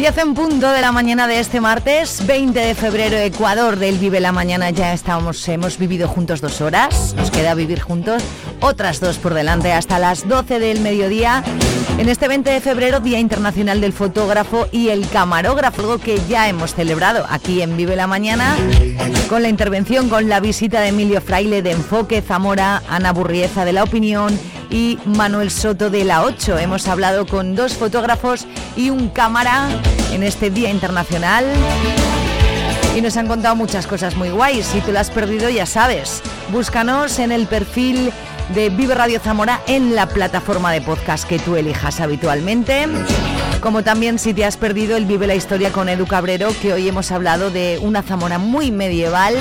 10 en punto de la mañana de este martes, 20 de febrero, Ecuador del Vive la Mañana. Ya estamos, hemos vivido juntos dos horas, nos queda vivir juntos otras dos por delante hasta las 12 del mediodía. En este 20 de febrero, Día Internacional del Fotógrafo y el Camarógrafo, algo que ya hemos celebrado aquí en Vive la Mañana, con la intervención, con la visita de Emilio Fraile de Enfoque Zamora, Ana Burrieza de La Opinión y Manuel Soto de La 8. Hemos hablado con dos fotógrafos y un cámara en este Día Internacional. Y nos han contado muchas cosas muy guays. Si te lo has perdido, ya sabes. Búscanos en el perfil de Vive Radio Zamora en la plataforma de podcast que tú elijas habitualmente. Como también si te has perdido el Vive la Historia con Edu Cabrero, que hoy hemos hablado de una Zamora muy medieval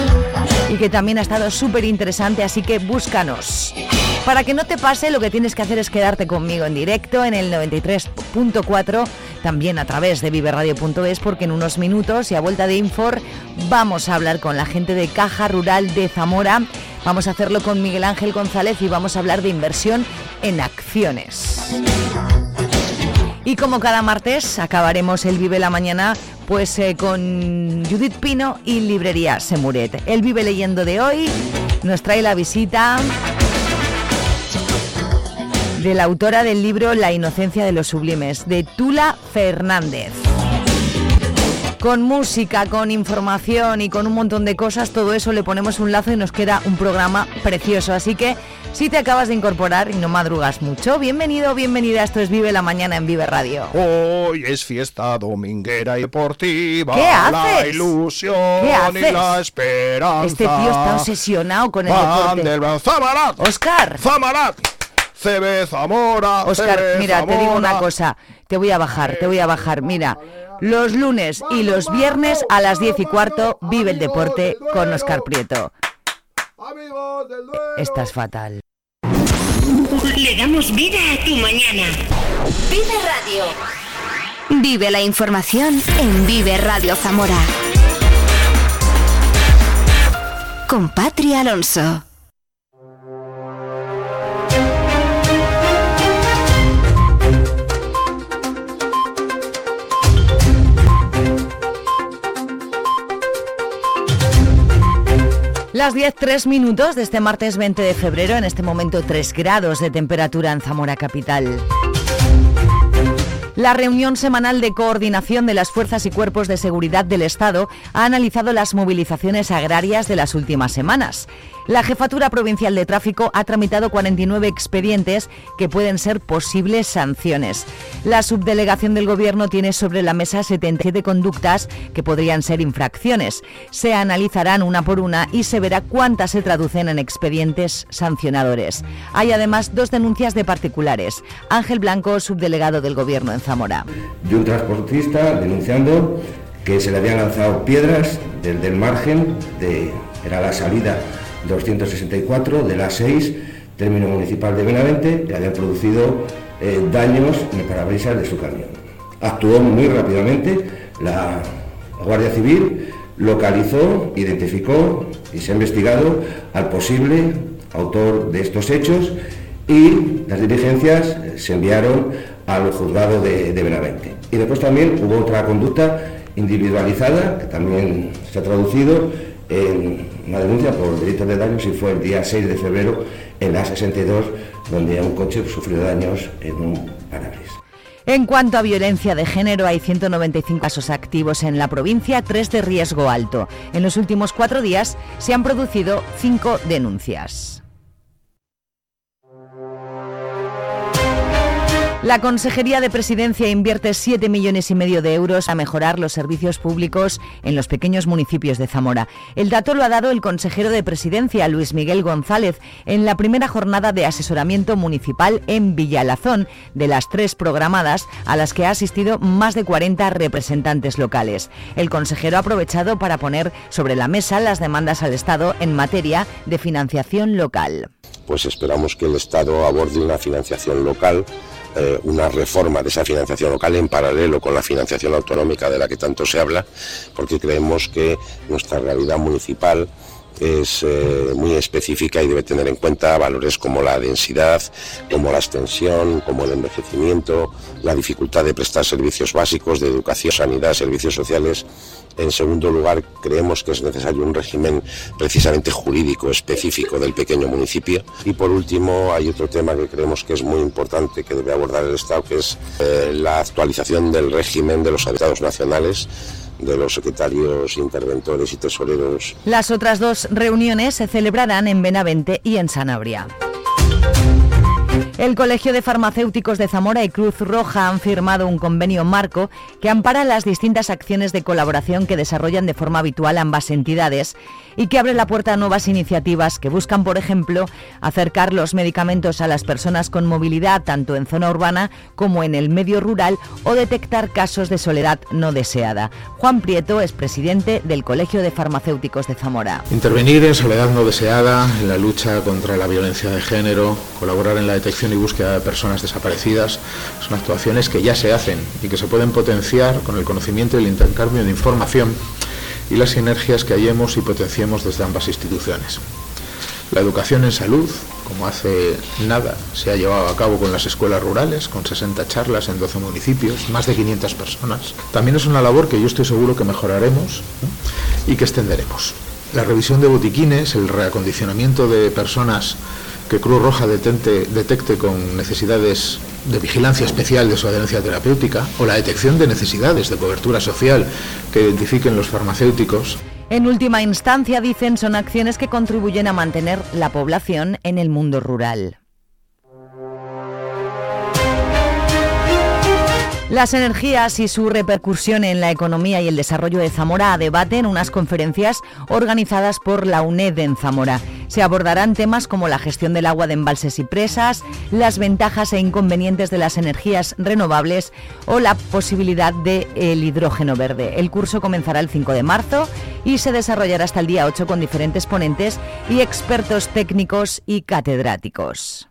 y que también ha estado súper interesante, así que búscanos. Para que no te pase, lo que tienes que hacer es quedarte conmigo en directo en el 93.4, también a través de viveradio.es, porque en unos minutos y a vuelta de Infor vamos a hablar con la gente de Caja Rural de Zamora. Vamos a hacerlo con Miguel Ángel González y vamos a hablar de inversión en acciones. Y como cada martes acabaremos el Vive la Mañana pues eh, con Judith Pino y Librería Semuret. El Vive leyendo de hoy nos trae la visita de la autora del libro La inocencia de los sublimes, de Tula Fernández. Con música, con información y con un montón de cosas, todo eso le ponemos un lazo y nos queda un programa precioso. Así que si te acabas de incorporar y no madrugas mucho, bienvenido, bienvenida. Esto es Vive la Mañana en Vive Radio. Hoy es fiesta dominguera y deportiva. ¿Qué haces? La ilusión ¿Qué haces? y la esperanza. Este tío está obsesionado con el Van deporte. del Zamarat. Oscar. Zamarat. CB Zamora. Oscar, mira, te digo una cosa. Te voy a bajar, te voy a bajar. Mira, los lunes y los viernes a las 10 y cuarto vive el deporte con Oscar Prieto. Amigos del Duero. Estás fatal. Le damos vida a tu mañana. Vive Radio. Vive la información en Vive Radio Zamora. Con Patria Alonso. Las 10, 3 minutos de este martes 20 de febrero, en este momento 3 grados de temperatura en Zamora Capital. La reunión semanal de coordinación de las fuerzas y cuerpos de seguridad del Estado ha analizado las movilizaciones agrarias de las últimas semanas. La Jefatura Provincial de Tráfico ha tramitado 49 expedientes que pueden ser posibles sanciones. La subdelegación del Gobierno tiene sobre la mesa 77 conductas que podrían ser infracciones. Se analizarán una por una y se verá cuántas se traducen en expedientes sancionadores. Hay además dos denuncias de particulares. Ángel Blanco, subdelegado del Gobierno en Zamora. de un transportista denunciando que se le habían lanzado piedras desde el margen de era la salida 264 de la 6 término municipal de Benavente le habían producido eh, daños en el parabrisas de su camión. Actuó muy rápidamente la Guardia Civil, localizó, identificó y se ha investigado al posible autor de estos hechos y las diligencias se enviaron al juzgado de, de Benavente. Y después también hubo otra conducta individualizada que también se ha traducido en una denuncia por delitos de daños y fue el día 6 de febrero en la 62 donde un coche sufrió daños en un parabrisas. En cuanto a violencia de género, hay 195 casos activos en la provincia, tres de riesgo alto. En los últimos cuatro días se han producido cinco denuncias. La Consejería de Presidencia invierte 7 millones y medio de euros a mejorar los servicios públicos en los pequeños municipios de Zamora. El dato lo ha dado el consejero de Presidencia, Luis Miguel González, en la primera jornada de asesoramiento municipal en Villalazón, de las tres programadas, a las que ha asistido más de 40 representantes locales. El consejero ha aprovechado para poner sobre la mesa las demandas al Estado en materia de financiación local. Pues esperamos que el Estado aborde una financiación local eh, una reforma de esa financiación local en paralelo con la financiación autonómica de la que tanto se habla, porque creemos que nuestra realidad municipal es eh, muy específica y debe tener en cuenta valores como la densidad, como la extensión, como el envejecimiento, la dificultad de prestar servicios básicos de educación, sanidad, servicios sociales. En segundo lugar, creemos que es necesario un régimen precisamente jurídico específico del pequeño municipio. Y por último, hay otro tema que creemos que es muy importante que debe abordar el Estado, que es eh, la actualización del régimen de los habitados nacionales de los secretarios interventores y tesoreros. Las otras dos reuniones se celebrarán en Benavente y en Sanabria. El Colegio de Farmacéuticos de Zamora y Cruz Roja han firmado un convenio marco que ampara las distintas acciones de colaboración que desarrollan de forma habitual ambas entidades y que abre la puerta a nuevas iniciativas que buscan, por ejemplo, acercar los medicamentos a las personas con movilidad tanto en zona urbana como en el medio rural o detectar casos de soledad no deseada. Juan Prieto es presidente del Colegio de Farmacéuticos de Zamora. Intervenir en soledad no deseada, en la lucha contra la violencia de género, colaborar en la detección y búsqueda de personas desaparecidas, son actuaciones que ya se hacen y que se pueden potenciar con el conocimiento y el intercambio de información y las sinergias que hallemos y potenciemos desde ambas instituciones. La educación en salud, como hace nada se ha llevado a cabo con las escuelas rurales, con 60 charlas en 12 municipios, más de 500 personas, también es una labor que yo estoy seguro que mejoraremos y que extenderemos. La revisión de botiquines, el reacondicionamiento de personas que Cruz Roja detecte con necesidades de vigilancia especial de su adherencia terapéutica o la detección de necesidades de cobertura social que identifiquen los farmacéuticos. En última instancia, dicen, son acciones que contribuyen a mantener la población en el mundo rural. Las energías y su repercusión en la economía y el desarrollo de Zamora debaten unas conferencias organizadas por la UNED en Zamora. Se abordarán temas como la gestión del agua de embalses y presas, las ventajas e inconvenientes de las energías renovables o la posibilidad del hidrógeno verde. El curso comenzará el 5 de marzo y se desarrollará hasta el día 8 con diferentes ponentes y expertos técnicos y catedráticos.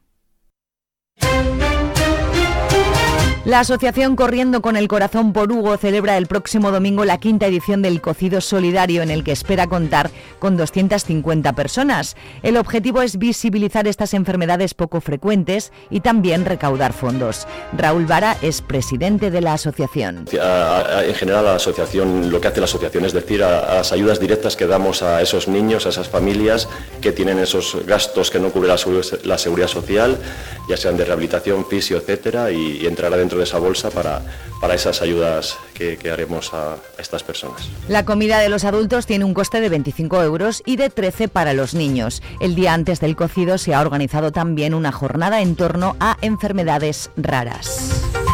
La asociación Corriendo con el Corazón por Hugo celebra el próximo domingo la quinta edición del Cocido Solidario en el que espera contar con 250 personas. El objetivo es visibilizar estas enfermedades poco frecuentes y también recaudar fondos. Raúl Vara es presidente de la asociación. En general la asociación, lo que hace la asociación es decir, a, las ayudas directas que damos a esos niños, a esas familias que tienen esos gastos que no cubre la, seguridad social, ya sean de rehabilitación, fisio, etcétera, y, y entrará dentro de esa bolsa para, para esas ayudas que, que haremos a, estas personas. La comida de los adultos tiene un coste de 25 euros y de 13 para los niños. El día antes del cocido se ha organizado también una jornada en torno a enfermedades raras.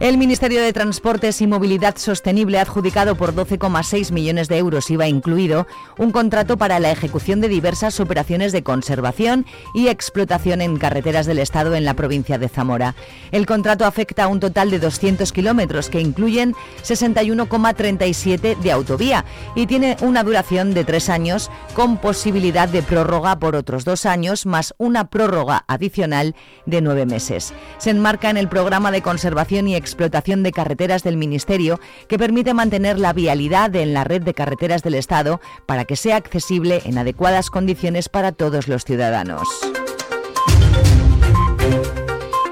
El Ministerio de Transportes y Movilidad Sostenible ha adjudicado por 12,6 millones de euros IVA incluido un contrato para la ejecución de diversas operaciones de conservación y explotación en carreteras del Estado en la provincia de Zamora. El contrato afecta a un total de 200 kilómetros que incluyen 61,37 de autovía y tiene una duración de tres años con posibilidad de prórroga por otros dos años más una prórroga adicional de nueve meses. Se enmarca en el programa de conservación y explotación de carreteras del Ministerio que permite mantener la vialidad en la red de carreteras del Estado para que sea accesible en adecuadas condiciones para todos los ciudadanos.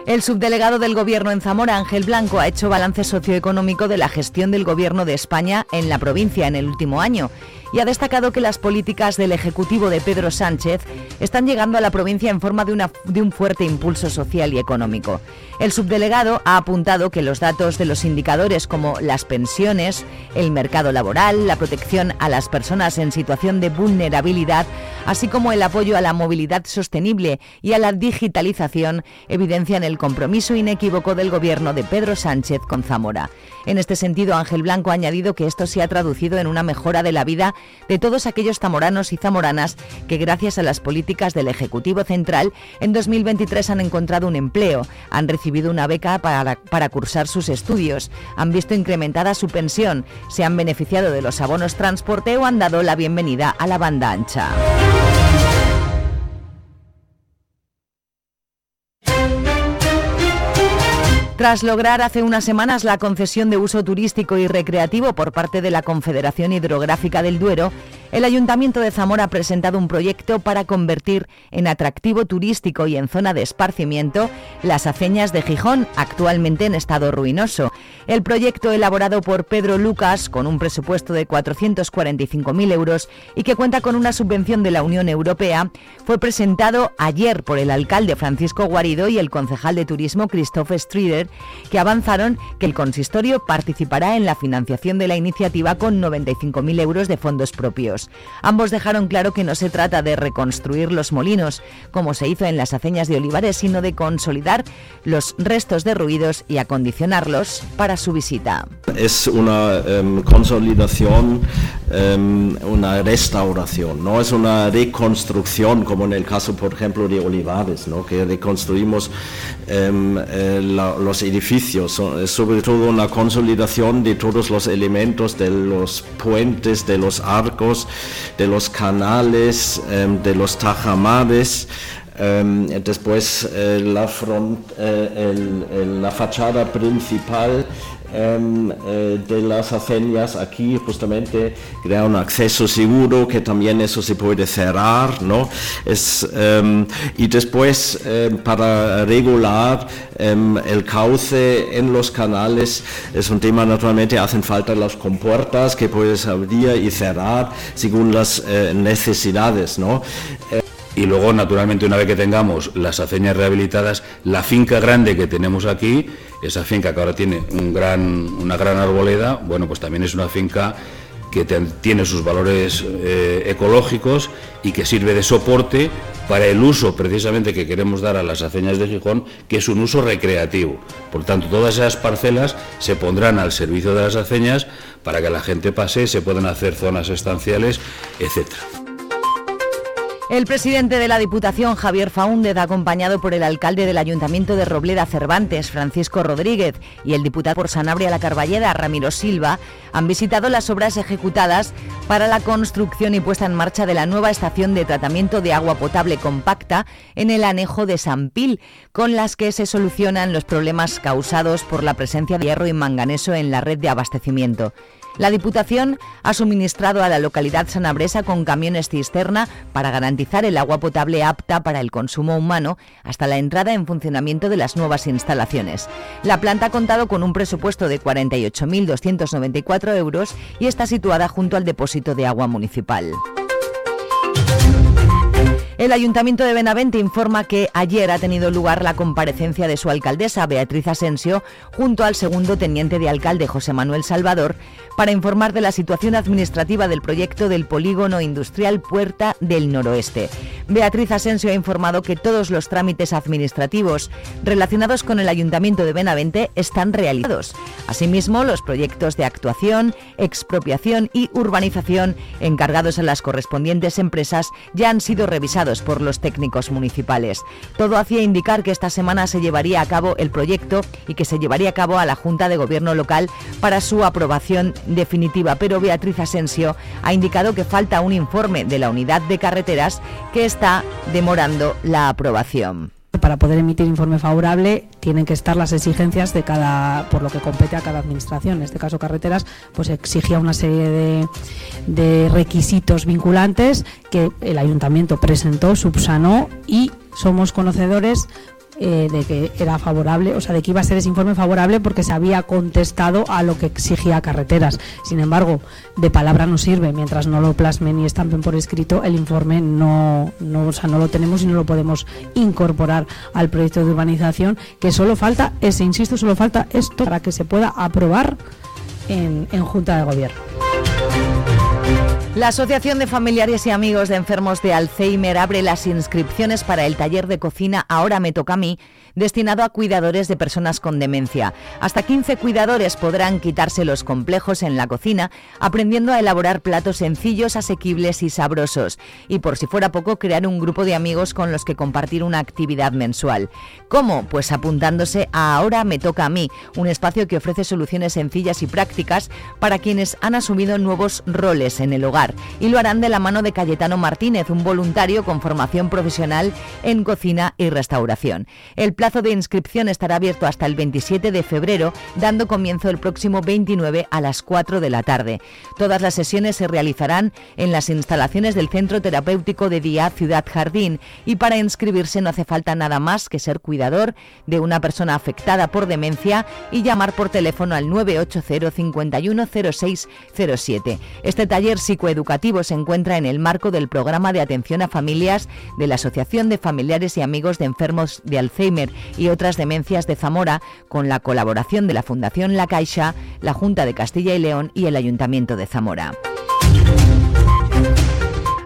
El subdelegado del Gobierno en Zamora, Ángel Blanco, ha hecho balance socioeconómico de la gestión del Gobierno de España en la provincia en el último año y ha destacado que las políticas del Ejecutivo de Pedro Sánchez están llegando a la provincia en forma de, de un fuerte impulso social y económico. El subdelegado ha apuntado que los datos de los indicadores como las pensiones, el mercado laboral, la protección a las personas en situación de vulnerabilidad así como el apoyo a la movilidad sostenible y a la digitalización, evidencian el compromiso inequívoco del gobierno de Pedro Sánchez con Zamora. En este sentido, Ángel Blanco ha añadido que esto se ha traducido en una mejora de la vida de todos aquellos zamoranos y zamoranas que gracias a las políticas del Ejecutivo Central en 2023 han encontrado un empleo, han recibido una beca para, cursar sus estudios, han visto incrementada su pensión, se han beneficiado de los abonos transporte o han dado la bienvenida a la banda ancha. Tras lograr hace unas semanas la concesión de uso turístico y recreativo por parte de la Confederación Hidrográfica del Duero, el Ayuntamiento de Zamora ha presentado un proyecto para convertir en atractivo turístico y en zona de esparcimiento las aceñas de Gijón, actualmente en estado ruinoso. El proyecto elaborado por Pedro Lucas, con un presupuesto de 445.000 euros y que cuenta con una subvención de la Unión Europea, fue presentado ayer por el alcalde Francisco Guarido y el concejal de turismo Christophe Strider, que avanzaron que el consistorio participará en la financiación de la iniciativa con 95.000 euros de fondos propios. Ambos dejaron claro que no se trata de reconstruir los molinos, como se hizo en las aceñas de Olivares, sino de consolidar los restos derruidos y acondicionarlos para su visita. Es una em, consolidación, em, una restauración, no es una reconstrucción como en el caso, por ejemplo, de Olivares, ¿no? que reconstruimos em, eh, los edificios, es sobre todo una consolidación de todos los elementos de los puentes, de los arcos, de los canales, em, de los tajamares, em, después eh, la, eh, la fachada principal eh, de las aceñas aquí justamente crea un acceso seguro que también eso se puede cerrar ¿no? es, em, y después em, para regular el cauce en los canales es un tema naturalmente hacen falta las compuertas que puedes abrir y cerrar según las eh, necesidades ¿no? Y luego, naturalmente, una vez que tengamos las aceñas rehabilitadas, la finca grande que tenemos aquí, esa finca que ahora tiene un gran, una gran arboleda, bueno, pues también es una finca que tiene sus valores eh, ecológicos y que sirve de soporte para el uso precisamente que queremos dar a las aceñas de Gijón, que es un uso recreativo. Por tanto, todas esas parcelas se pondrán al servicio de las aceñas para que la gente pase, se puedan hacer zonas estanciales, etcétera. El presidente de la Diputación, Javier Faúndez, acompañado por el alcalde del Ayuntamiento de Robleda Cervantes, Francisco Rodríguez, y el diputado por Sanabria la Carballeda, Ramiro Silva, han visitado las obras ejecutadas para la construcción y puesta en marcha de la nueva estación de tratamiento de agua potable compacta en el anejo de San Pil, con las que se solucionan los problemas causados por la presencia de hierro y manganeso en la red de abastecimiento. La Diputación ha suministrado a la localidad sanabresa con camiones cisterna para garantizar el agua potable apta para el consumo humano hasta la entrada en funcionamiento de las nuevas instalaciones. La planta ha contado con un presupuesto de 48.294 euros y está situada junto al depósito de agua municipal. El Ayuntamiento de Benavente informa que ayer ha tenido lugar la comparecencia de su alcaldesa, Beatriz Asensio, junto al segundo teniente de alcalde, José Manuel Salvador, para informar de la situación administrativa del proyecto del polígono industrial Puerta del Noroeste. Beatriz Asensio ha informado que todos los trámites administrativos relacionados con el Ayuntamiento de Benavente están realizados. Asimismo, los proyectos de actuación, expropiación y urbanización encargados a las correspondientes empresas ya han sido revisados por los técnicos municipales. Todo hacía indicar que esta semana se llevaría a cabo el proyecto y que se llevaría a cabo a la Junta de Gobierno local para su aprobación definitiva, pero Beatriz Asensio ha indicado que falta un informe de la unidad de carreteras que está demorando la aprobación para poder emitir informe favorable tienen que estar las exigencias de cada por lo que compete a cada administración. En este caso carreteras pues exigía una serie de, de requisitos vinculantes que el ayuntamiento presentó subsanó y somos conocedores eh, de que era favorable, o sea, de que iba a ser ese informe favorable porque se había contestado a lo que exigía carreteras. Sin embargo, de palabra no sirve, mientras no lo plasmen y estampen por escrito, el informe no, no, o sea, no lo tenemos y no lo podemos incorporar al proyecto de urbanización, que solo falta ese, insisto, solo falta esto para que se pueda aprobar en, en Junta de Gobierno. La Asociación de Familiares y Amigos de Enfermos de Alzheimer abre las inscripciones para el taller de cocina Ahora me toca a mí, destinado a cuidadores de personas con demencia. Hasta 15 cuidadores podrán quitarse los complejos en la cocina, aprendiendo a elaborar platos sencillos, asequibles y sabrosos. Y por si fuera poco, crear un grupo de amigos con los que compartir una actividad mensual. ¿Cómo? Pues apuntándose a Ahora me toca a mí, un espacio que ofrece soluciones sencillas y prácticas para quienes han asumido nuevos roles en el hogar y lo harán de la mano de Cayetano Martínez, un voluntario con formación profesional en cocina y restauración. El plazo de inscripción estará abierto hasta el 27 de febrero, dando comienzo el próximo 29 a las 4 de la tarde. Todas las sesiones se realizarán en las instalaciones del Centro Terapéutico de Día Ciudad Jardín y para inscribirse no hace falta nada más que ser cuidador de una persona afectada por demencia y llamar por teléfono al 980 51 0607. Este taller psicoeducativo educativo se encuentra en el marco del programa de atención a familias de la Asociación de Familiares y Amigos de Enfermos de Alzheimer y otras demencias de Zamora, con la colaboración de la Fundación La Caixa, la Junta de Castilla y León y el Ayuntamiento de Zamora.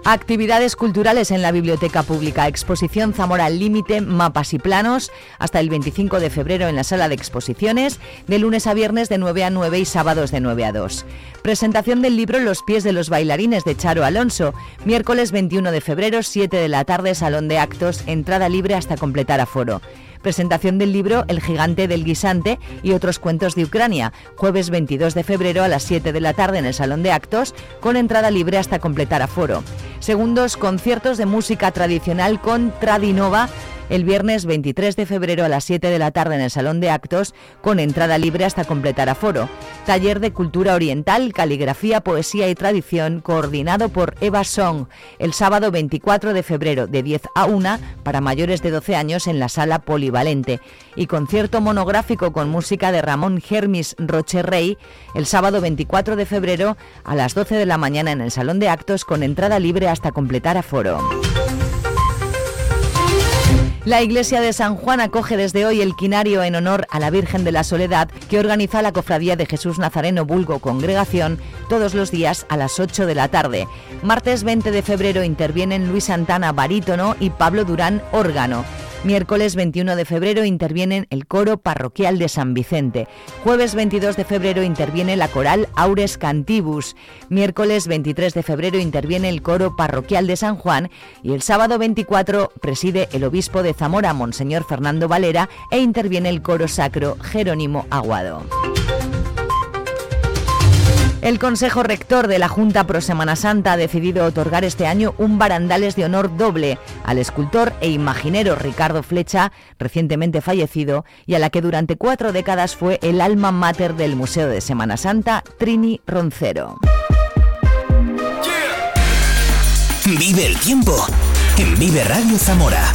Actividades culturales en la Biblioteca Pública. Exposición Zamora al Límite, mapas y planos. Hasta el 25 de febrero en la sala de exposiciones. De lunes a viernes de 9 a 9 y sábados de 9 a 2. Presentación del libro Los pies de los bailarines de Charo Alonso. Miércoles 21 de febrero, 7 de la tarde, Salón de Actos. Entrada libre hasta completar aforo. Presentación del libro El gigante del guisante y otros cuentos de Ucrania, jueves 22 de febrero a las 7 de la tarde en el Salón de Actos, con entrada libre hasta completar aforo. Segundos conciertos de música tradicional con Tradinova el viernes 23 de febrero a las 7 de la tarde en el Salón de Actos, con entrada libre hasta completar aforo. Taller de Cultura Oriental, Caligrafía, Poesía y Tradición, coordinado por Eva Song, el sábado 24 de febrero de 10 a 1 para mayores de 12 años en la Sala Polivalente. Y concierto monográfico con música de Ramón Germis Rocherrey, el sábado 24 de febrero a las 12 de la mañana en el Salón de Actos, con entrada libre hasta completar aforo. La iglesia de San Juan acoge desde hoy el quinario en honor a la Virgen de la Soledad que organiza la Cofradía de Jesús Nazareno Vulgo Congregación todos los días a las 8 de la tarde. Martes 20 de febrero intervienen Luis Santana barítono y Pablo Durán órgano. Miércoles 21 de febrero intervienen el coro parroquial de San Vicente. Jueves 22 de febrero interviene la coral Aures Cantibus. Miércoles 23 de febrero interviene el coro parroquial de San Juan y el sábado 24 preside el obispo de Zamora, Monseñor Fernando Valera, e interviene el coro sacro Jerónimo Aguado. El Consejo Rector de la Junta Pro Semana Santa ha decidido otorgar este año un barandales de honor doble al escultor e imaginero Ricardo Flecha, recientemente fallecido, y a la que durante cuatro décadas fue el alma mater del Museo de Semana Santa, Trini Roncero. Vive el tiempo en Vive Radio Zamora.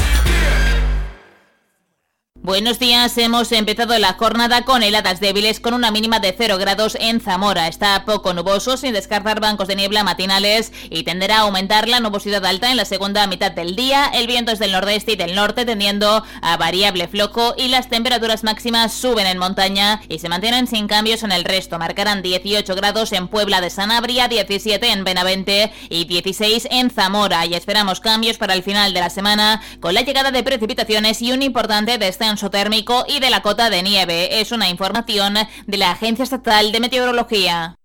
Buenos días, hemos empezado la jornada con heladas débiles con una mínima de 0 grados en Zamora. Está poco nuboso sin descartar bancos de niebla matinales y tenderá a aumentar la nubosidad alta en la segunda mitad del día. El viento es del nordeste y del norte tendiendo a variable floco y las temperaturas máximas suben en montaña y se mantienen sin cambios en el resto. Marcarán 18 grados en Puebla de Sanabria, 17 en Benavente y 16 en Zamora. Y esperamos cambios para el final de la semana con la llegada de precipitaciones y un importante descenso térmico y de la cota de nieve. Es una información de la Agencia Estatal de Meteorología.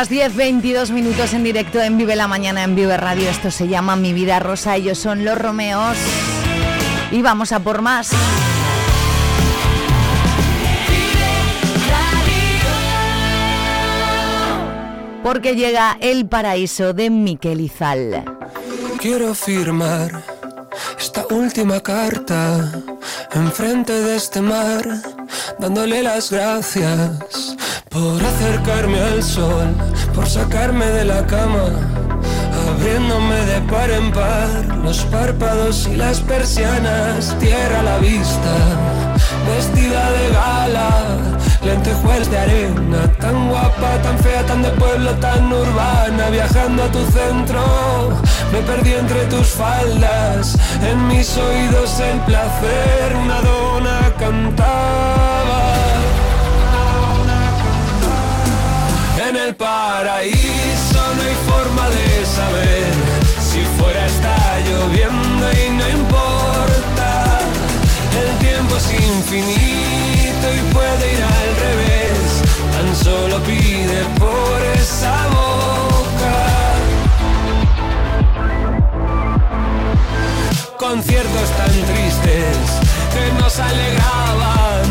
Las 10, 22 minutos en directo en Vive la Mañana en Vive Radio. Esto se llama Mi Vida Rosa. Ellos son los Romeos. Y vamos a por más. Porque llega El Paraíso de Miquel Izal. Quiero firmar esta última carta enfrente de este mar, dándole las gracias por acercarme al sol, por sacarme de la cama, abriéndome de par en par los párpados y las persianas, tierra a la vista, vestida de gala, lentejuelas de arena, tan guapa, tan fea, tan de pueblo, tan urbana, viajando a tu centro, me perdí entre tus faldas, en mis oídos el placer, una dona cantaba. El paraíso no hay forma de saber si fuera está lloviendo y no importa. El tiempo es infinito y puede ir al revés. Tan solo pide por esa boca. Conciertos tan tristes que nos alegraban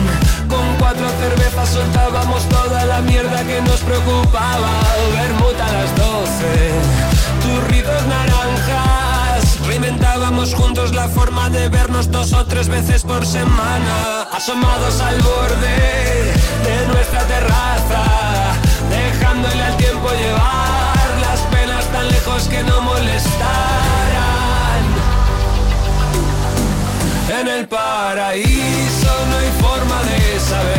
con cuatro cervezas soltábamos toda la mierda que nos preocupaba. Vermut a las doce, turritos naranjas. Reinventábamos juntos la forma de vernos dos o tres veces por semana. Asomados al borde de nuestra terraza, dejándole al tiempo llevar las penas tan lejos que no molestaran. En el paraíso no hay forma de saber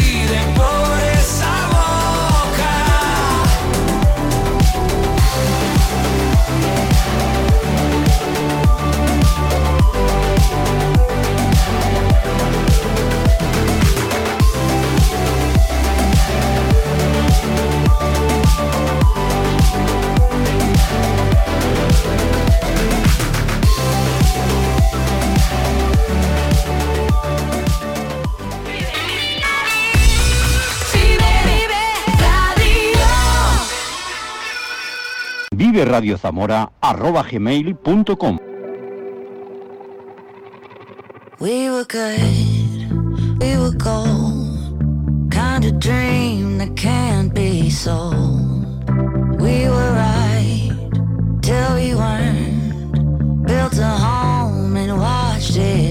Vive Radio Zamora arroba gmail.com We were good, we were gold, kind of dream that can't be sold. We were right till we weren't, built a home and watched it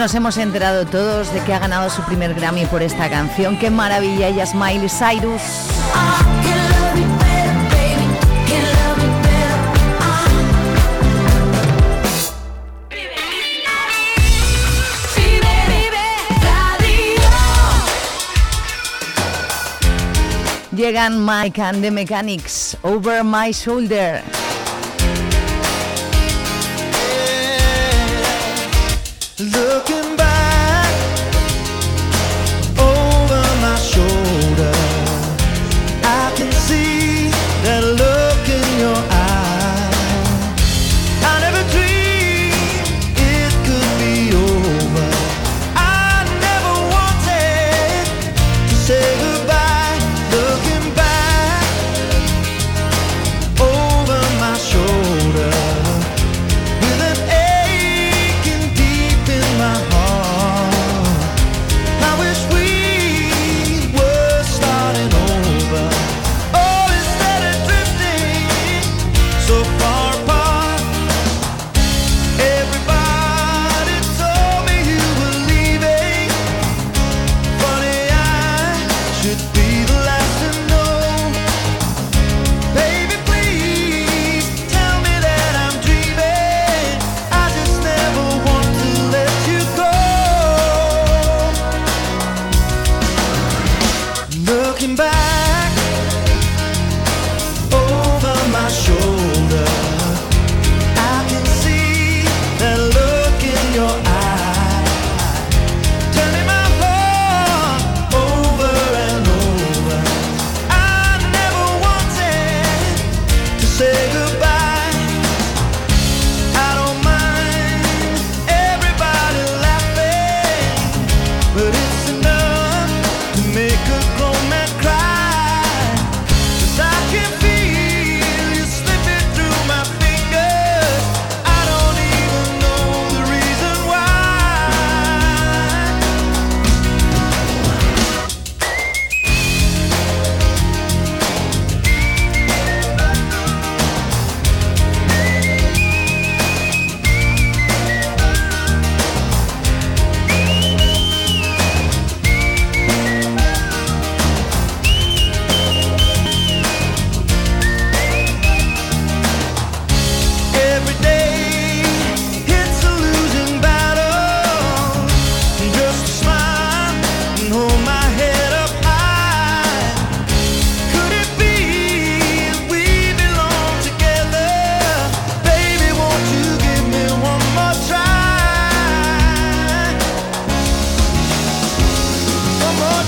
nos hemos enterado todos de que ha ganado su primer Grammy por esta canción. ¡Qué maravilla! Ella es Miley Cyrus. Llegan Mike and the Mechanics, Over My Shoulder.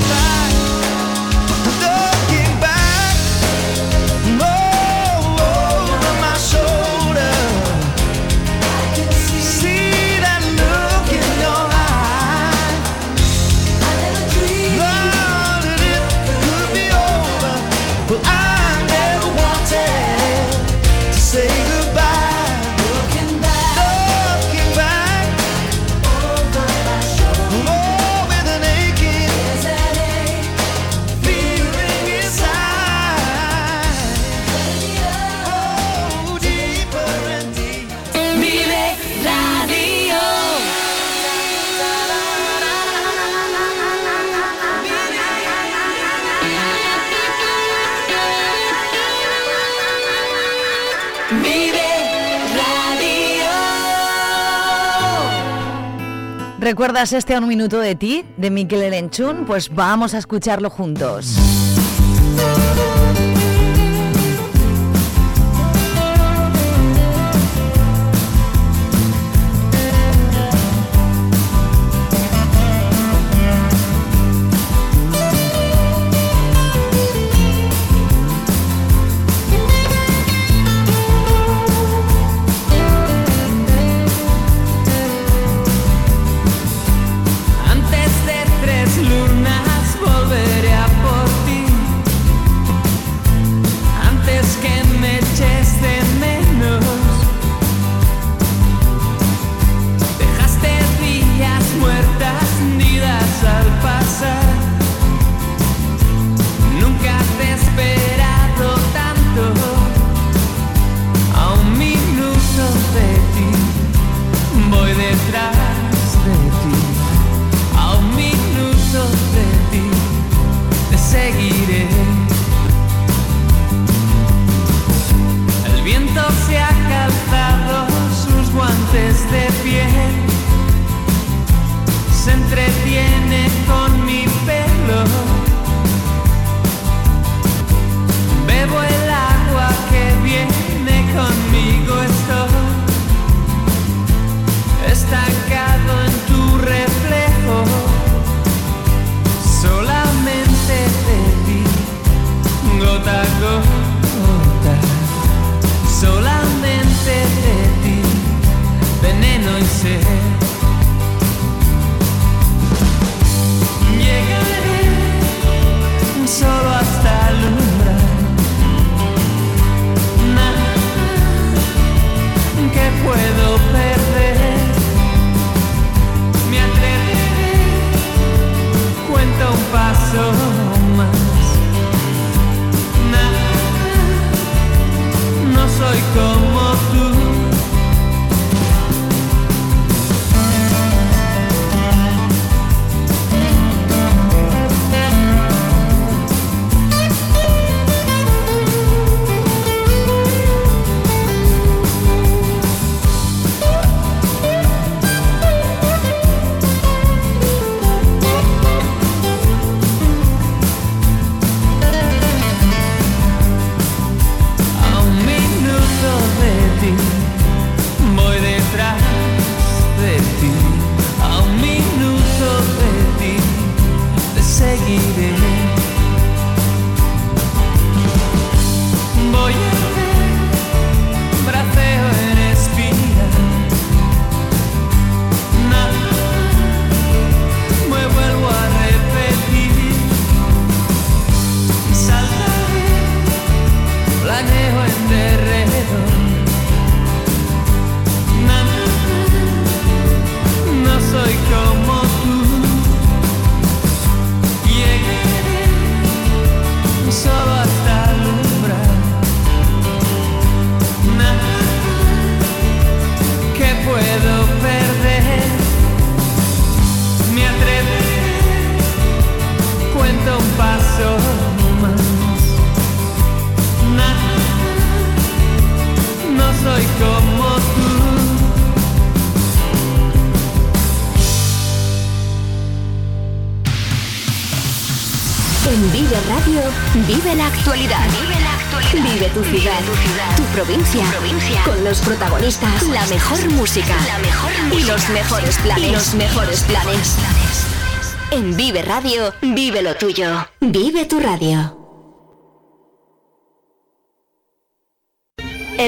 Lord. ¿Recuerdas este a un minuto de ti, de Miquel Elenchun? Pues vamos a escucharlo juntos. Te provincia, con los protagonistas, la mejor música, la mejor y los mejores planes. Y los mejores planes. En Vive Radio, vive lo tuyo. Vive tu radio.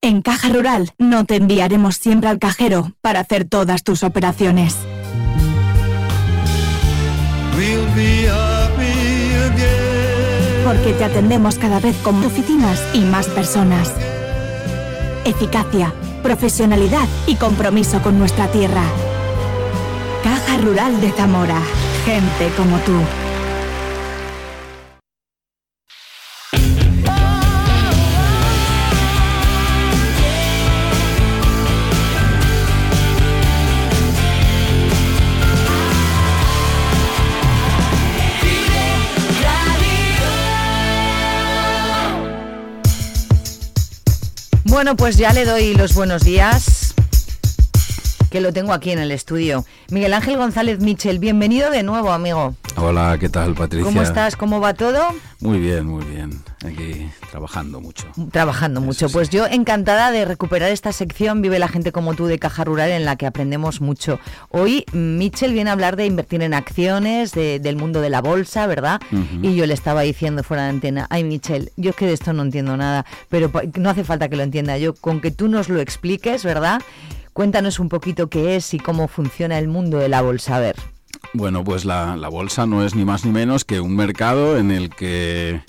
En Caja Rural no te enviaremos siempre al cajero para hacer todas tus operaciones. Porque te atendemos cada vez con oficinas y más personas. Eficacia, profesionalidad y compromiso con nuestra tierra. Caja Rural de Zamora. Gente como tú. Bueno, pues ya le doy los buenos días, que lo tengo aquí en el estudio. Miguel Ángel González Michel, bienvenido de nuevo, amigo. Hola, ¿qué tal, Patricia? ¿Cómo estás? ¿Cómo va todo? Muy bien, muy bien. Aquí trabajando mucho. Trabajando mucho. Pues yo encantada de recuperar esta sección Vive la gente como tú de Caja Rural en la que aprendemos mucho. Hoy Mitchell viene a hablar de invertir en acciones, de- del mundo de la bolsa, ¿verdad? Y yo le estaba diciendo fuera de antena, ay Mitchell, yo es que de esto no entiendo nada, pero no hace falta que lo entienda yo, con que tú nos lo expliques, ¿verdad? Cuéntanos un poquito qué es y cómo funciona el mundo de la bolsa. A ver. Bueno, pues la, la bolsa no es ni más ni menos que un mercado en el que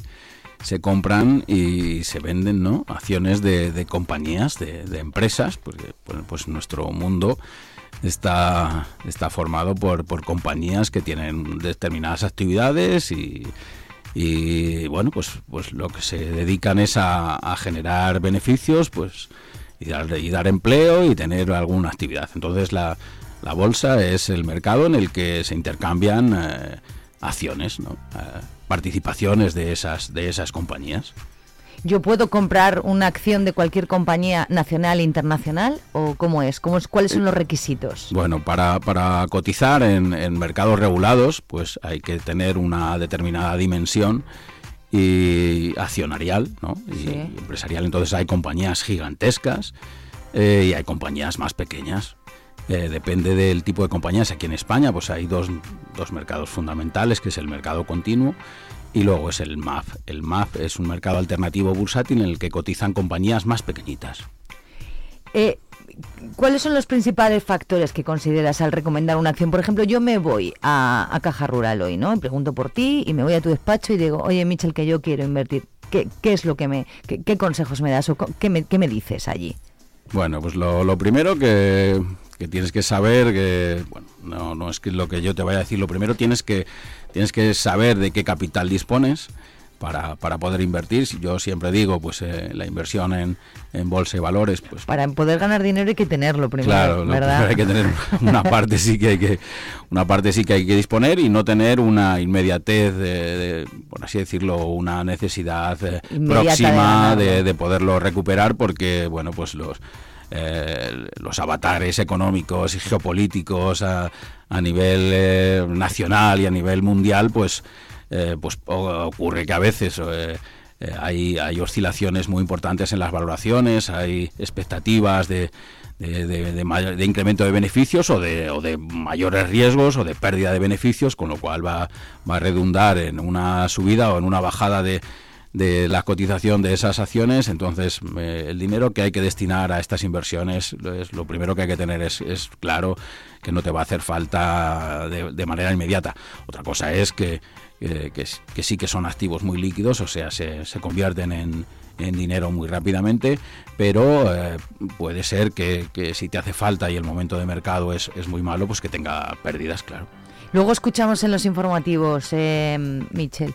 se compran y se venden ¿no? acciones de, de compañías, de, de empresas, porque pues nuestro mundo está, está formado por, por compañías que tienen determinadas actividades y, y, bueno, pues, pues lo que se dedican es a, a generar beneficios pues y dar, y dar empleo y tener alguna actividad. Entonces la, la bolsa es el mercado en el que se intercambian eh, acciones, ¿no? Eh, participaciones de esas, de esas compañías. ¿Yo puedo comprar una acción de cualquier compañía nacional e internacional? ¿O cómo es? ¿Cómo es ¿Cuáles son los requisitos? Bueno, para, para cotizar en, en mercados regulados, pues hay que tener una determinada dimensión y accionarial, ¿no? Sí. y empresarial. Entonces hay compañías gigantescas eh, y hay compañías más pequeñas. Eh, depende del tipo de compañías. Aquí en España, pues hay dos, dos mercados fundamentales, que es el mercado continuo y luego es el MAF. El MAF es un mercado alternativo bursátil en el que cotizan compañías más pequeñitas. Eh, ¿Cuáles son los principales factores que consideras al recomendar una acción? Por ejemplo, yo me voy a, a Caja Rural hoy, ¿no? Me pregunto por ti y me voy a tu despacho y digo, oye, Michel, que yo quiero invertir. ¿Qué, qué es lo que me, qué, qué consejos me das o qué me, qué me dices allí? Bueno, pues lo, lo primero que, que tienes que saber, que bueno, no, no es que lo que yo te vaya a decir, lo primero tienes que, tienes que saber de qué capital dispones para, para poder invertir. Si Yo siempre digo, pues eh, la inversión en, en bolsa y valores, pues Para poder ganar dinero hay que tenerlo primero, Claro, ¿verdad? hay que tener una parte sí que hay que una parte sí que hay que disponer y no tener una inmediatez de, de, por así decirlo, una necesidad eh, próxima de, de poderlo recuperar porque bueno, pues los eh, los avatares económicos y geopolíticos a, nivel eh, nacional y a nivel mundial, pues eh, pues ocurre que a veces hay, hay oscilaciones muy importantes en las valoraciones, hay expectativas de, de, de- de incremento de beneficios o de, o de mayores riesgos o de pérdida de beneficios, con lo cual va, va a redundar en una subida o en una bajada de, de la cotización de esas acciones. Entonces, eh, el dinero que hay que destinar a estas inversiones, es, lo primero que hay que tener es, es claro que no te va a hacer falta de, de manera inmediata. Otra cosa es que, que, que sí que son activos muy líquidos, o sea, se, se convierten en, en dinero muy rápidamente, pero eh, puede ser que, que si te hace falta y el momento de mercado es, es muy malo, pues que tenga pérdidas, claro. Luego escuchamos en los informativos, eh, Michel, eh,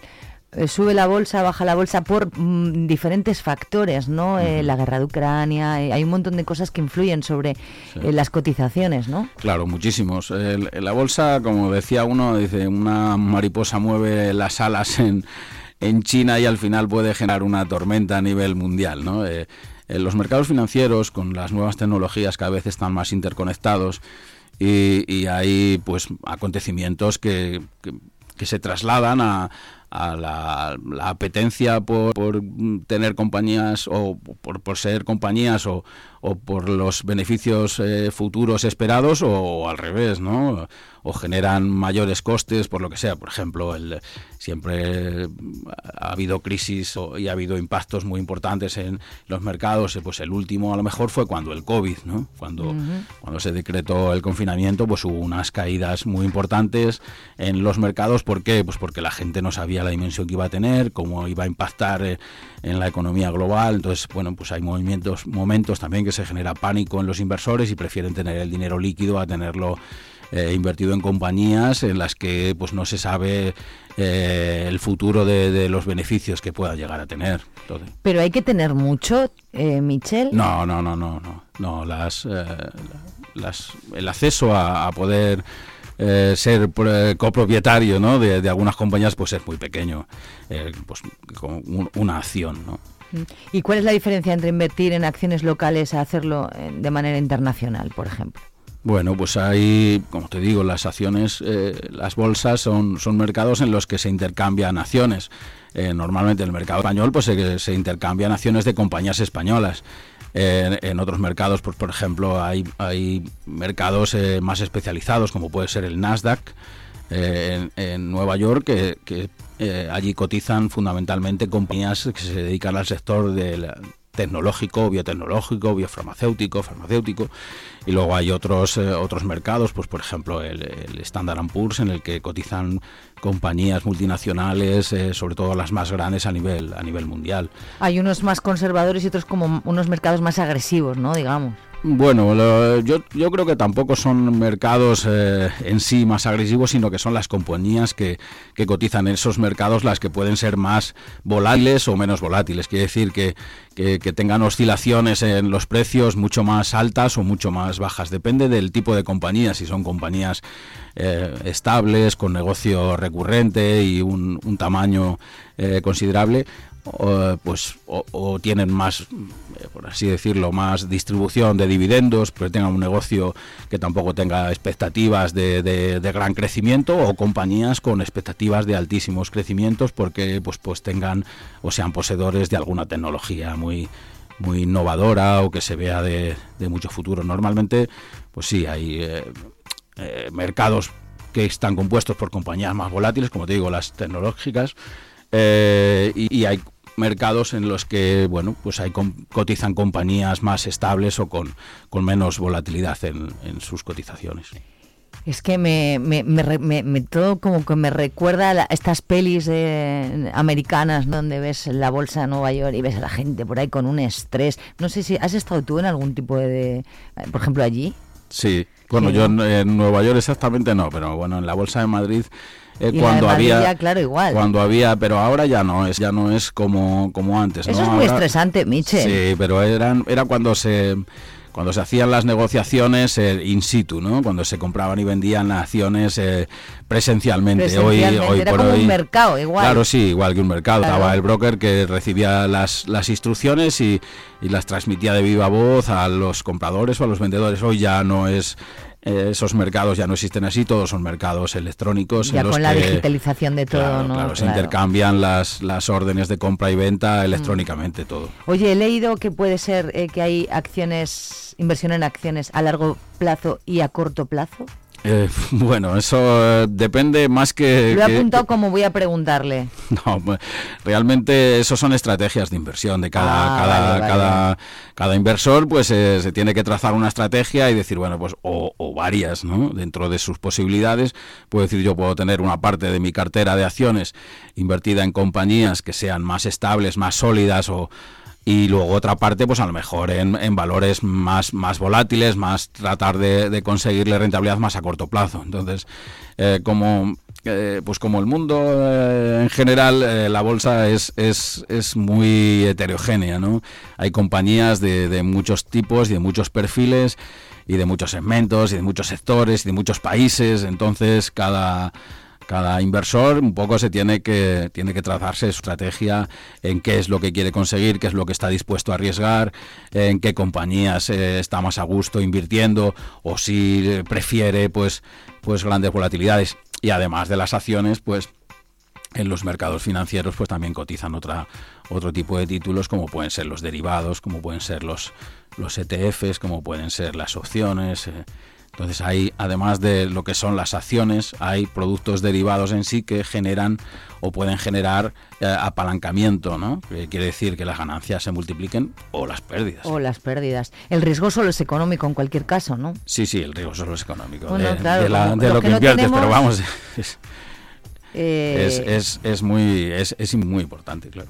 sube la bolsa, baja la bolsa por mm, diferentes factores, ¿no? Eh, la guerra de Ucrania, eh, hay un montón de cosas que influyen sobre eh, las cotizaciones, ¿no? Claro, muchísimos. El- la bolsa, como decía uno, dice, una mariposa mueve las alas en, en China y al final puede generar una tormenta a nivel mundial, ¿no? Eh, en los mercados financieros, con las nuevas tecnologías, cada vez están más interconectados y, y hay, pues, acontecimientos que, que- que se trasladan a, a la, apetencia por, por, tener compañías o por, por ser compañías o, o por los beneficios eh, futuros esperados o, al revés, ¿no? O generan mayores costes por lo que sea. Por ejemplo, el, siempre ha habido crisis y ha habido impactos muy importantes en los mercados. eh, Pues el último a lo mejor fue cuando el COVID, ¿no? Cuando, cuando se decretó el confinamiento, pues hubo unas caídas muy importantes en los mercados. ¿Por qué? Pues porque la gente no sabía la dimensión que iba a tener, cómo iba a impactar eh, en la economía global. Entonces, bueno, pues hay movimientos, momentos también que se genera pánico en los inversores y prefieren tener el dinero líquido a tenerlo eh, invertido en compañías en las que pues no se sabe eh, el futuro de, de los beneficios que puedan llegar a tener. Entonces, Pero hay que tener mucho, eh, Michel. no, no, no, no, no, no. Las, eh, las, el acceso a, a poder eh, ser pro- copropietario, ¿no? de, de algunas compañías, pues es muy pequeño, eh, pues con un- una acción, ¿no? ¿Y cuál es la diferencia entre invertir en acciones locales a hacerlo eh, de manera internacional, por ejemplo? Bueno, pues hay, como te digo, las acciones, eh, las bolsas son, son mercados en los que se intercambian acciones. Eh, normalmente en el mercado español pues se, se intercambian acciones de compañías españolas. En otros mercados, pues por ejemplo, hay, hay mercados eh, más especializados, como puede ser el Nasdaq eh, en, en Nueva York, que, que, eh, allí cotizan fundamentalmente compañías que se dedican al sector del tecnológico, biotecnológico, biofarmacéutico, farmacéutico, y luego hay otros otros mercados, pues por ejemplo el, el Standard Poor's en el que cotizan compañías multinacionales, eh, sobre todo las más grandes a nivel a nivel mundial. Hay unos más conservadores y otros como unos mercados más agresivos, ¿no? Digamos. Bueno, lo- yo, yo creo que tampoco son mercados eh, en sí más agresivos, sino que son las compañías que, que cotizan en esos mercados las que pueden ser más volátiles o menos volátiles. Quiere decir que, que, que tengan oscilaciones en los precios mucho más altas o mucho más bajas. Depende del tipo de compañía. Si son compañías eh, estables, con negocio recurrente y un, un tamaño eh, considerable, pues o, tienen más, eh, por así decirlo, más distribución de dividendos, pero tengan un negocio que tampoco tenga expectativas de, gran crecimiento, o compañías con expectativas de altísimos crecimientos porque pues pues tengan o sean poseedores de alguna tecnología muy muy innovadora o que se vea de, de mucho futuro. Normalmente, pues sí, hay eh, eh, mercados que están compuestos por compañías más volátiles, como te digo, las tecnológicas, y hay mercados en los que, bueno, pues hay com- cotizan compañías más estables o con, con menos volatilidad en, en sus cotizaciones. Es que me, me, me, me- me- todo como que me recuerda a estas pelis eh, americanas donde ves la bolsa de Nueva York y ves a la gente por ahí con un estrés. No sé si has estado tú en algún tipo de, eh, por ejemplo, allí. Sí, bueno, Sí, yo en Nueva York exactamente no, pero bueno, en la bolsa de Madrid eh, Y la de cuando Madrid había ya, claro, igual. cuando había, pero ahora ya no es, ya no es como como antes. Eso ¿no? es muy Ahora- estresante, Michel. Sí, pero eran era cuando se cuando se hacían las negociaciones eh, in situ, ¿no? Cuando se compraban y vendían acciones eh, presencialmente. Presencialmente, Hoy, hoy era por como un hoy, mercado, igual. Claro, sí, igual que un mercado. Claro. Estaba el broker que recibía las, las instrucciones y, y las transmitía de viva voz a los compradores o a los vendedores. Hoy ya no es eh, esos mercados ya no existen así, todos son mercados electrónicos. en Ya los con la que- digitalización de todo, Claro, ¿no? claro, se intercambian las, las órdenes de compra y Mm. venta electrónicamente todo. Oye, he leído que puede ser eh, que hay acciones, inversión en acciones a largo plazo y a corto plazo. Eh, bueno, eso eh, depende más que... Lo he que- apuntado como voy a preguntarle. No, pues, realmente eso son estrategias de inversión de cada Ah, cada, vale, vale. cada cada inversor pues eh, se tiene que trazar una estrategia y decir bueno pues o, o varias no dentro de sus posibilidades puedo decir yo puedo tener una parte de mi cartera de acciones invertida en compañías que sean más estables más sólidas o y luego otra parte pues a lo mejor en, en valores más más volátiles más tratar de, conseguirle rentabilidad más a corto plazo entonces eh, como eh, pues como el mundo eh, en general, eh, la bolsa es, es, es muy heterogénea, ¿no? Hay compañías de, de muchos tipos y de muchos perfiles y de muchos segmentos y de muchos sectores y de muchos países, entonces cada cada inversor un poco se tiene que tiene que trazarse su estrategia en qué es lo que quiere conseguir, qué es lo que está dispuesto a arriesgar, en qué compañías eh, está más a gusto invirtiendo o si prefiere pues pues grandes volatilidades y además de las acciones pues en los mercados financieros pues también cotizan otra otro tipo de títulos como pueden ser los derivados, como pueden ser los los ETFs, como pueden ser las opciones. eh. Entonces hay, además de lo que son las acciones, hay productos derivados en sí que generan o pueden generar eh, apalancamiento, ¿no? Que quiere decir que las ganancias se multipliquen o las pérdidas. O las pérdidas. El riesgo solo es económico en cualquier caso, ¿no? Sí, sí, el riesgo solo es económico, Bueno, de, claro, de la- como de lo lo que que, no inviertes, tenemos, pero vamos, es, Eh, es, es, es muy, es, es muy importante, claro.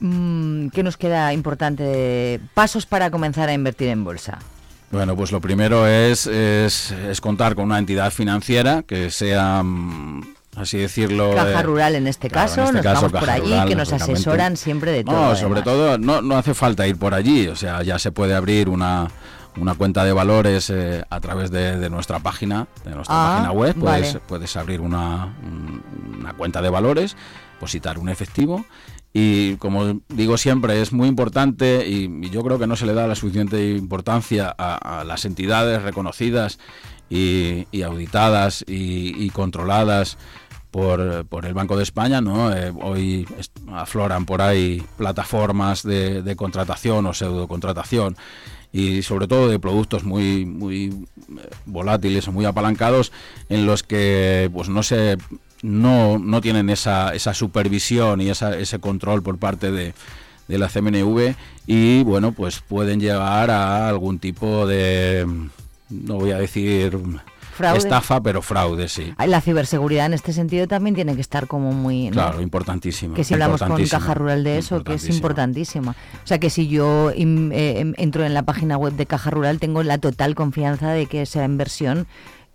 mm, ¿Qué nos queda importante? Pasos para comenzar a invertir en bolsa. Bueno, pues lo primero es, es, es contar con una entidad financiera que sea, mm, así decirlo... Caja eh, rural en este claro, caso, en este nos caso, vamos por allí, Rural, que nos asesoran siempre de todo. No, sobre además. todo no, no hace falta ir por allí, o sea, ya se puede abrir una, una cuenta de valores eh, a través de, de nuestra página, de nuestra Ah, página web, puedes, vale. puedes abrir una, un- una cuenta de valores, depositar un efectivo y como digo siempre, es muy importante y, yo creo que no se le da la suficiente importancia a, las entidades reconocidas y, y auditadas y, controladas por, por, el Banco de España, ¿no? Eh, hoy afloran por ahí plataformas de, de contratación o pseudocontratación y sobre todo de productos muy muy eh, volátiles o muy apalancados en los que pues no se no, no tienen esa, esa supervisión y esa, ese control por parte de, de la CMNV y bueno pues pueden llevar a algún tipo de no voy a decir Fraude. estafa pero fraude sí La ciberseguridad en este sentido también tiene que estar como muy... ¿no? claro importantísimo Que si hablamos con Caja Rural de eso, que es importantísima. O sea que si yo eh, em- entro en la página web de Caja Rural, tengo la total confianza de que esa inversión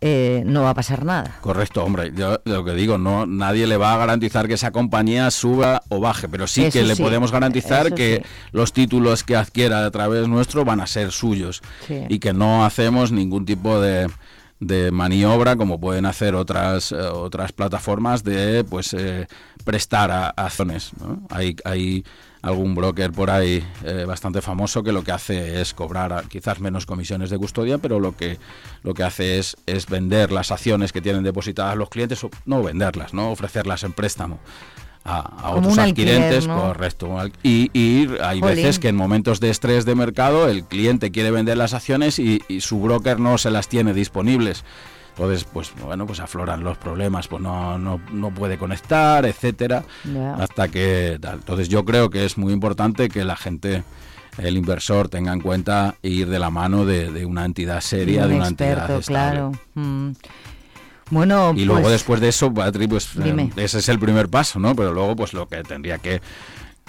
eh, no va a pasar nada. Correcto, hombre, yo lo que digo, no nadie le va a garantizar que esa compañía suba o baje, pero sí Eso que le sí, podemos garantizar que sí. los títulos que adquiera a través nuestro van a ser suyos Sí. y que no hacemos ningún tipo de, de maniobra como pueden hacer otras eh, otras plataformas de pues eh, prestar a, a acciones. ¿no? Hay, hay algún broker por ahí eh, bastante famoso que lo que hace es cobrar quizás menos comisiones de custodia, pero lo que lo que hace es, es vender las acciones que tienen depositadas los clientes, o no venderlas, no ofrecerlas en préstamo a, otros un alquiler, adquirentes, ¿no? correcto. Y, y hay Jolín. veces que en momentos de estrés de mercado el cliente quiere vender las acciones y, y su broker no se las tiene disponibles. Entonces, pues bueno, pues afloran los problemas, pues no, no, no puede conectar, etcétera, hasta que tal. Entonces yo creo que es muy importante que la gente, el inversor, tenga en cuenta ir de la mano de, de una entidad seria, Un de una experto, entidad estable. claro. Mm. Bueno, Y luego pues, después de eso, Patri, pues eh, Dime. ese es el primer paso, ¿no? Pero luego, pues lo que tendría que,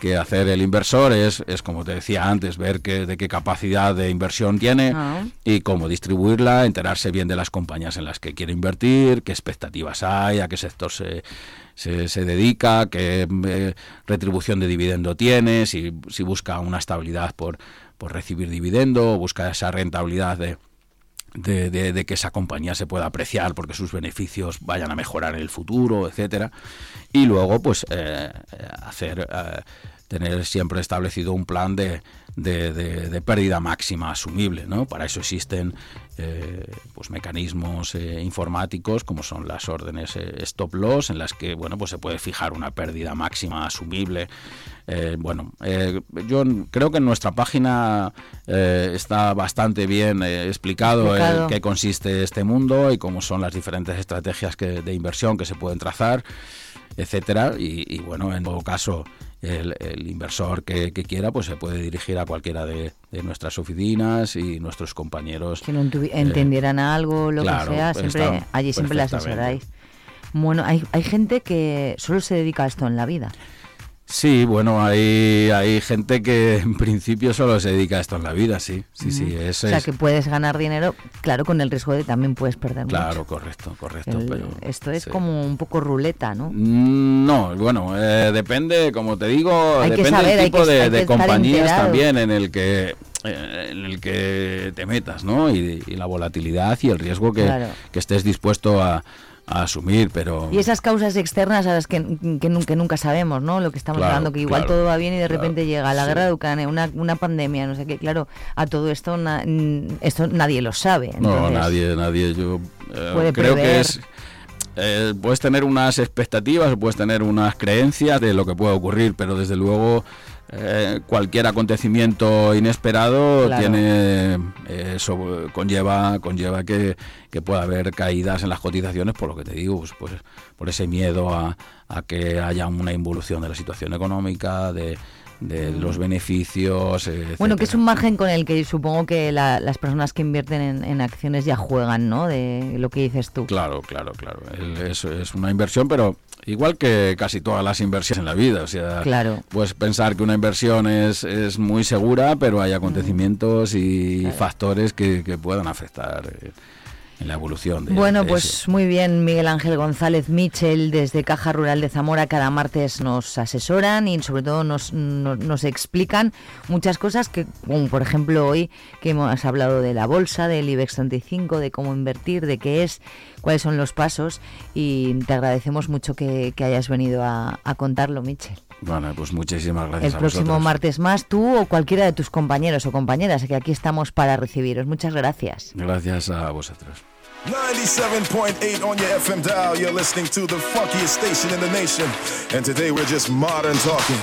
que hacer el inversor es, es, como te decía antes, ver que, de qué capacidad de inversión tiene Ah. y cómo distribuirla, enterarse bien de las compañías en las que quiere invertir, qué expectativas hay, a qué sector se, se, se dedica, qué eh, retribución de dividendo tiene, si, si busca una estabilidad por, por recibir dividendo, busca esa rentabilidad de de, de- de que esa compañía se pueda apreciar porque sus beneficios vayan a mejorar en el futuro, etcétera. Y luego, pues, eh, hacer, eh, tener siempre establecido un plan de, de- de- de pérdida máxima asumible, ¿no? Para eso existen eh, pues mecanismos eh, informáticos como son las órdenes eh, stop loss en las que bueno pues se puede fijar una pérdida máxima asumible eh, bueno, yo creo que en nuestra página está bastante bien explicado, en Explicado. qué consiste este mundo y cómo son las diferentes estrategias que- de inversión que se pueden trazar, etcétera. Y, y, bueno, en todo caso, el, el inversor que, que quiera, pues se puede dirigir a cualquiera de, de nuestras oficinas y nuestros compañeros. que no entuvi- eh, entendieran algo, lo claro, que sea, siempre está allí siempre las asesoráis. Bueno, hay, hay gente que solo se dedica a esto en la vida. Sí, bueno, hay, hay gente que en principio solo se dedica a esto en la vida, sí, sí, sí, eso o sea, es- que puedes ganar dinero, claro, con el riesgo de también puedes perder Claro, mucho. correcto, correcto. El- pero, esto es sí. como un poco ruleta, ¿no? Mm, No, bueno, eh, depende, como te digo, Hay depende saber, del tipo que- de, compañías también en el que eh, en el que te metas, ¿no? Y, y la volatilidad y el riesgo que, Claro. que estés dispuesto a, a asumir, pero Y esas causas externas a las que, que, nun- que nunca sabemos, ¿no? Lo que estamos Claro, hablando, que igual claro, todo va bien y de claro, repente llega la sí. guerra de Ucrania, una, una pandemia, no sé qué. Claro, a todo esto, na- esto nadie lo sabe. no, entonces- nadie, nadie, yo eh, Puede creo que es eh, puedes tener unas expectativas, puedes tener unas creencias de lo que puede ocurrir, pero desde luego eh, cualquier acontecimiento inesperado Claro. tiene eh, eso conlleva conlleva que, que pueda haber caídas en las cotizaciones por lo que te digo pues, pues, por ese miedo a, a que haya una involución de la situación económica de, de los beneficios eh, Bueno, que es etcétera. un margen con el que supongo que la- las personas que invierten en, en acciones ya juegan, ¿no? De lo que dices tú. Claro, claro, claro. Es, es una inversión, pero igual que casi todas las inversiones en la vida. O sea, Claro. puedes pensar que una inversión es, es muy segura, pero hay acontecimientos y factores que, que puedan afectar eh, en la evolución. De, bueno, de pues eso. muy bien, Miguel Ángel González Michel, desde Caja Rural de Zamora, cada martes nos asesoran y sobre todo nos, nos, nos explican muchas cosas que, como por ejemplo hoy que hemos hablado de la bolsa, del IBEX 35, de cómo invertir, de qué es, cuáles son los pasos y te agradecemos mucho que, que hayas venido a, a contarlo, Michel. Bueno, pues muchísimas gracias. El a próximo vosotros. martes más, tú o cualquiera de tus compañeros o compañeras, que aquí estamos para recibiros. Muchas gracias. Gracias a vosotros. 97.8 on your FM dial. You're listening to the funkiest station in the nation. And today we're just modern talking.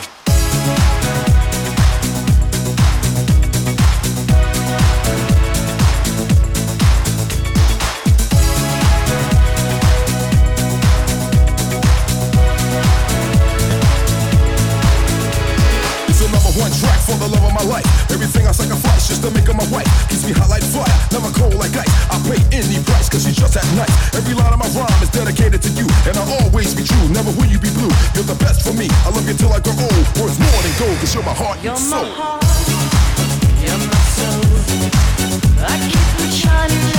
It's a number one track for the love of my life you I sacrifice just to make her my wife? Keeps me hot like fire, never cold like ice. I pay any price, cause she's just that night. Every line of my rhyme is dedicated to you, and I'll always be true. Never will you be blue. You're the best for me. I love you till I grow old. Worth more than gold, cause you're my heart and soul. You're my heart, you're my soul. I keep on shining.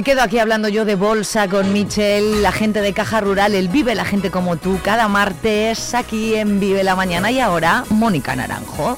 Me quedo aquí hablando yo de bolsa con Michel, la gente de Caja Rural, el Vive la gente como tú, cada martes aquí en Vive la Mañana y ahora Mónica Naranjo.